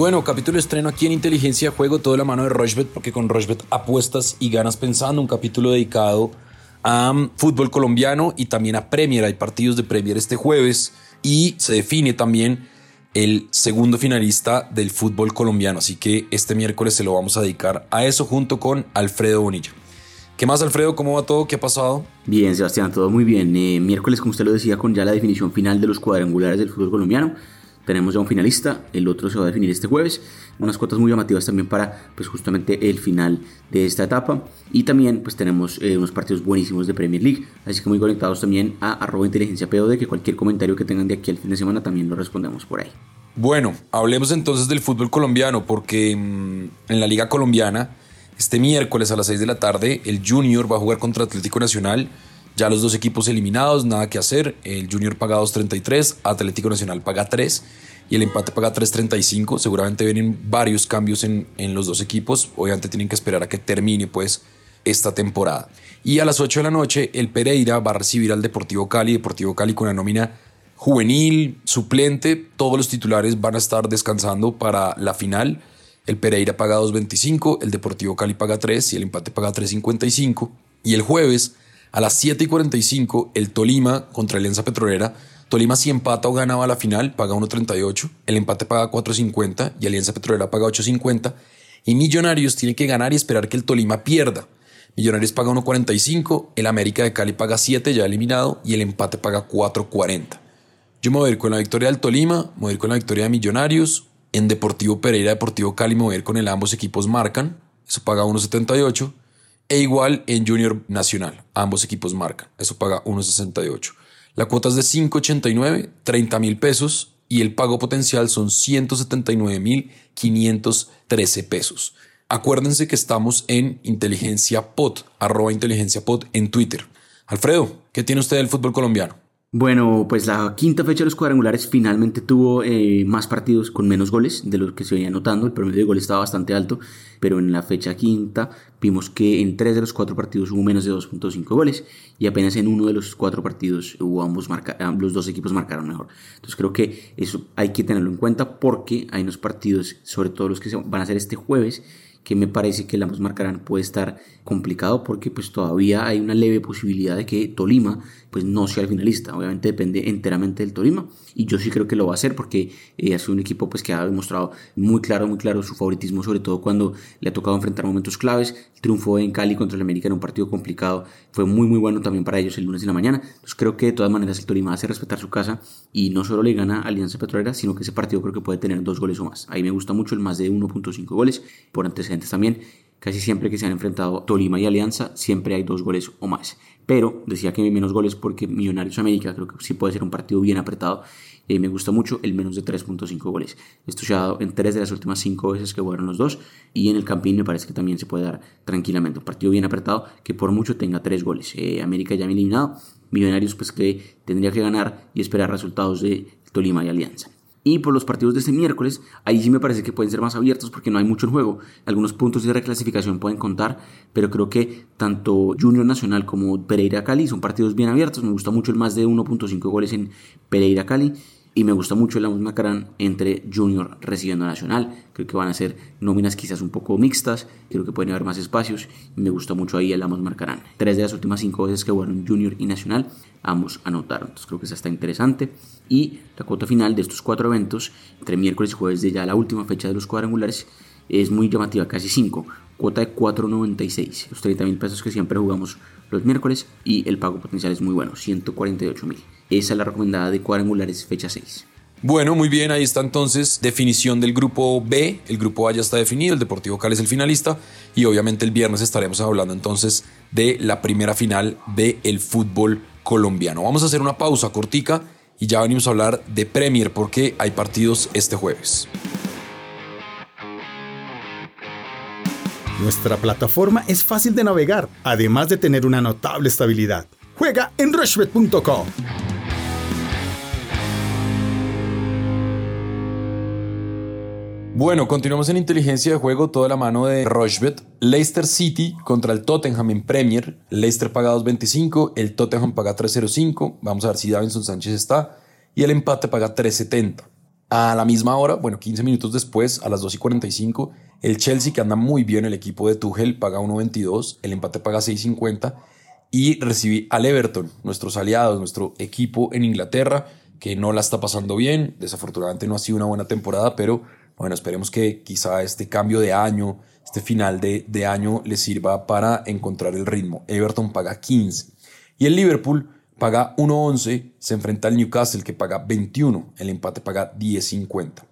Bueno, capítulo estreno aquí en Inteligencia Juego, todo la mano de Rochbet, porque con Rochbet apuestas y ganas pensando. Un capítulo dedicado a um, fútbol colombiano y también a Premier. Hay partidos de Premier este jueves y se define también el segundo finalista del fútbol colombiano. Así que este miércoles se lo vamos a dedicar a eso junto con Alfredo Bonilla. ¿Qué más, Alfredo? ¿Cómo va todo? ¿Qué ha pasado? Bien, Sebastián, todo muy bien. Eh, miércoles, como usted lo decía, con ya la definición final de los cuadrangulares del fútbol colombiano. Tenemos ya un finalista, el otro se va a definir este jueves. Unas cuotas muy llamativas también para pues justamente el final de esta etapa. Y también pues tenemos eh, unos partidos buenísimos de Premier League. Así que muy conectados también a arroba inteligencia POD, que cualquier comentario que tengan de aquí al fin de semana también lo respondemos por ahí. Bueno, hablemos entonces del fútbol colombiano, porque mm, en la liga colombiana, este miércoles a las 6 de la tarde, el Junior va a jugar contra Atlético Nacional. Ya los dos equipos eliminados, nada que hacer. El Junior paga 2.33, Atlético Nacional paga 3 y el empate paga 3.35. Seguramente vienen varios cambios en, en, los dos equipos. Obviamente tienen que esperar a que termine pues esta temporada. Y a las 8 de la noche el Pereira va a recibir al Deportivo Cali. Deportivo Cali con una nómina juvenil, suplente. Todos los titulares van a estar descansando para la final. El Pereira paga 2.25, el Deportivo Cali paga 3 y el empate paga 3.55. Y el jueves a las 7 y 45, el Tolima contra Alianza Petrolera. Tolima si empata o gana va a la final, paga 1.38. El empate paga 4.50 y Alianza Petrolera paga 8.50. Y Millonarios tiene que ganar y esperar que el Tolima pierda. Millonarios paga 1.45, el América de Cali paga 7 ya eliminado y el empate paga 4.40. Yo me voy a ir con la victoria del Tolima, me voy a ir con la victoria de Millonarios. En Deportivo Pereira, Deportivo Cali me voy a ir con el ambos equipos marcan, eso paga 1.78 e igual en Junior Nacional. Ambos equipos marcan. Eso paga 1.68. La cuota es de 5.89, 30 mil pesos y el pago potencial son 179 mil 513 pesos. Acuérdense que estamos en Inteligencia Pod, arroba Inteligencia Pod en Twitter. Alfredo, ¿qué tiene usted del fútbol colombiano? Bueno, pues la quinta fecha de los cuadrangulares finalmente tuvo eh, más partidos con menos goles de los que se venía notando. El promedio de goles estaba bastante alto, pero en la fecha quinta vimos que en tres de los cuatro partidos hubo menos de 2.5 goles y apenas en uno de los cuatro partidos hubo ambos marca los dos equipos marcaron mejor. Entonces creo que eso hay que tenerlo en cuenta porque hay unos partidos, sobre todo los que se van a hacer este jueves, que me parece que ambos marcarán puede estar complicado porque pues todavía hay una leve posibilidad de que Tolima pues no sea el finalista. Obviamente depende enteramente del Tolima y yo sí creo que lo va a hacer porque eh, ha sido un equipo pues que ha demostrado muy claro, muy claro su favoritismo, sobre todo cuando le ha tocado enfrentar momentos claves. El triunfo en Cali contra el América en un partido complicado fue muy muy bueno también para ellos el lunes de la mañana. Entonces creo que de todas maneras el Tolima hace respetar su casa y no solo le gana Alianza Petrolera, sino que ese partido creo que puede tener dos goles o más. Ahí me gusta mucho el más de 1.5 goles por también. Casi siempre que se han enfrentado Tolima y Alianza, siempre hay dos goles o más. Pero decía que hay menos goles porque Millonarios América creo que sí puede ser un partido bien apretado. y me gusta mucho el menos de 3.5 goles. Esto se ha dado en tres de las últimas cinco veces que jugaron los dos. Y en el Campín me parece que también se puede dar tranquilamente. Un partido bien apretado que por mucho tenga tres goles. Eh, América ya me eliminado. Millonarios pues que tendría que ganar y esperar resultados de Tolima y Alianza. Y por los partidos de este miércoles, ahí sí me parece que pueden ser más abiertos porque no hay mucho en juego. Algunos puntos de reclasificación pueden contar, pero creo que tanto Junior Nacional como Pereira Cali son partidos bien abiertos. Me gusta mucho el más de 1.5 goles en Pereira Cali y me gusta mucho el Amos Macarán entre Junior recibiendo Nacional. Creo que van a ser nóminas quizás un poco mixtas, creo que pueden haber más espacios y me gusta mucho ahí el Amos Marcarán. Tres de las últimas cinco veces que jugaron Junior y Nacional, ambos anotaron. Entonces creo que eso está interesante. Y la cuota final de estos cuatro eventos, entre miércoles y jueves de ya la última fecha de los cuadrangulares, es muy llamativa, casi 5. Cuota de 4.96, los 30 mil pesos que siempre jugamos los miércoles y el pago potencial es muy bueno, 148 mil. Esa es la recomendada de cuadrangulares fecha 6. Bueno, muy bien, ahí está entonces definición del grupo B. El grupo A ya está definido, el Deportivo Cali es el finalista y obviamente el viernes estaremos hablando entonces de la primera final del fútbol colombiano. Vamos a hacer una pausa cortica y ya venimos a hablar de Premier porque hay partidos este jueves. Nuestra plataforma es fácil de navegar, además de tener una notable estabilidad. Juega en rushbet.com. Bueno, continuamos en inteligencia de juego, toda la mano de Rochbet. Leicester City contra el Tottenham en Premier. Leicester paga 2.25, el Tottenham paga 3.05. Vamos a ver si Davinson Sánchez está. Y el empate paga 3.70. A la misma hora, bueno, 15 minutos después, a las 2 y 45, el Chelsea, que anda muy bien, el equipo de Tuchel, paga 1.22, el empate paga 6.50 y recibí al Everton, nuestros aliados, nuestro equipo en Inglaterra, que no la está pasando bien. Desafortunadamente no ha sido una buena temporada, pero bueno, esperemos que quizá este cambio de año, este final de, de año, le sirva para encontrar el ritmo. Everton paga 15 y el Liverpool paga 1.11, se enfrenta al Newcastle que paga 21, el empate paga 10.50.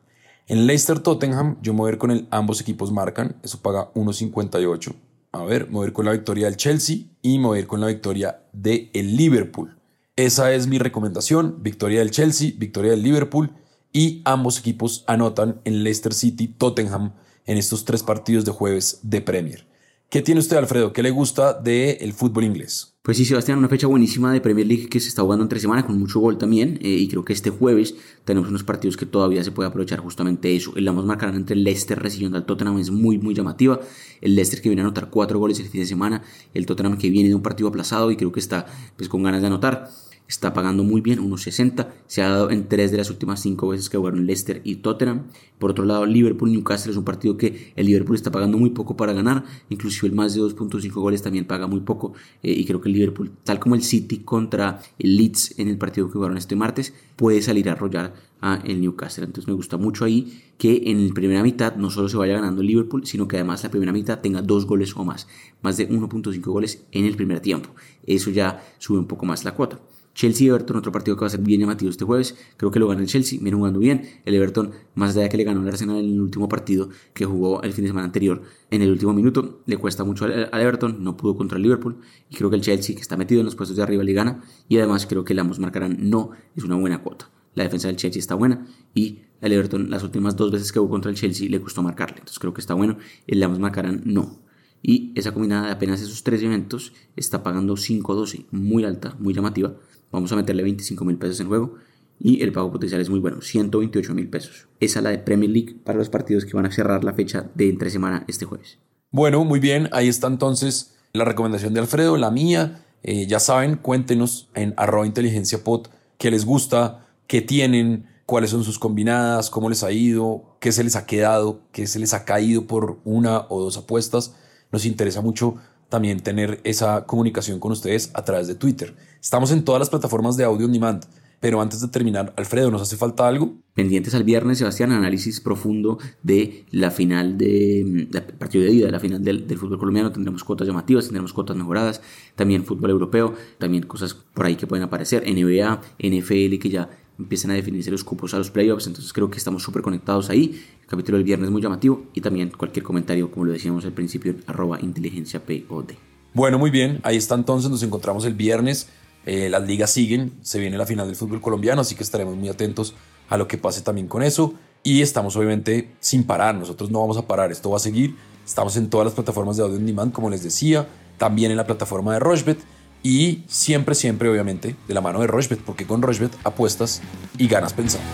En Leicester Tottenham yo me con el ambos equipos marcan, eso paga 1.58. A ver, me con la victoria del Chelsea y me con la victoria del el Liverpool. Esa es mi recomendación, victoria del Chelsea, victoria del Liverpool y ambos equipos anotan en Leicester City, Tottenham en estos tres partidos de jueves de Premier. ¿Qué tiene usted, Alfredo? ¿Qué le gusta del fútbol inglés? Pues sí, Sebastián, una fecha buenísima de Premier League que se está jugando entre semana con mucho gol también. Eh, y creo que este jueves tenemos unos partidos que todavía se puede aprovechar justamente eso. El vamos marcarán entre el Leicester recibiendo al Tottenham es muy, muy llamativa. El Leicester que viene a anotar cuatro goles el fin de semana. El Tottenham que viene de un partido aplazado y creo que está pues, con ganas de anotar está pagando muy bien, 1.60. Se ha dado en tres de las últimas cinco veces que jugaron Leicester y Tottenham. Por otro lado, Liverpool-Newcastle es un partido que el Liverpool está pagando muy poco para ganar. Inclusive el más de 2.5 goles también paga muy poco. Eh, y creo que el Liverpool, tal como el City contra el Leeds en el partido que jugaron este martes, puede salir a arrollar a el Newcastle. Entonces me gusta mucho ahí que en la primera mitad no solo se vaya ganando el Liverpool, sino que además la primera mitad tenga dos goles o más. Más de 1.5 goles en el primer tiempo. Eso ya sube un poco más la cuota. Chelsea-Everton, otro partido que va a ser bien llamativo este jueves. Creo que lo gana el Chelsea, viene jugando bien. El Everton, más allá de que le ganó el Arsenal en el último partido que jugó el fin de semana anterior, en el último minuto, le cuesta mucho al, Everton, no pudo contra el Liverpool. Y creo que el Chelsea, que está metido en los puestos de arriba, le gana. Y además creo que el ambos marcarán no, es una buena cuota. La defensa del Chelsea está buena y el Everton, las últimas dos veces que jugó contra el Chelsea, le costó marcarle. Entonces creo que está bueno. El ambos marcarán no. Y esa combinada de apenas esos tres eventos está pagando 5-12, muy alta, muy llamativa. Vamos a meterle 25 mil pesos en juego y el pago potencial es muy bueno, 128 mil pesos. Esa es la de Premier League para los partidos que van a cerrar la fecha de entre semana este jueves. Bueno, muy bien, ahí está entonces la recomendación de Alfredo, la mía. Eh, ya saben, cuéntenos en arroba inteligencia pot qué les gusta, qué tienen, cuáles son sus combinadas, cómo les ha ido, qué se les ha quedado, qué se les ha caído por una o dos apuestas. Nos interesa mucho también tener esa comunicación con ustedes a través de Twitter. Estamos en todas las plataformas de audio on demand. Pero antes de terminar, Alfredo, ¿nos hace falta algo? Pendientes al viernes, Sebastián, análisis profundo de la final de, partido de ida, de la final del, del, fútbol colombiano. Tendremos cuotas llamativas, tendremos cuotas mejoradas, también fútbol europeo, también cosas por ahí que pueden aparecer, NBA, NFL, que ya empiezan a definirse los cupos a los playoffs, entonces creo que estamos súper conectados ahí. El capítulo del viernes muy llamativo y también cualquier comentario, como lo decíamos al principio, arroba inteligencia POD. Bueno, muy bien, ahí está entonces, nos encontramos el viernes. Eh, las ligas siguen, se viene la final del fútbol colombiano, así que estaremos muy atentos a lo que pase también con eso. Y estamos obviamente sin parar, nosotros no vamos a parar, esto va a seguir. Estamos en todas las plataformas de audio on demand, como les decía, también en la plataforma de Rochebet y siempre, siempre, obviamente, de la mano de Rochebet, porque con Rochebet apuestas y ganas pensando.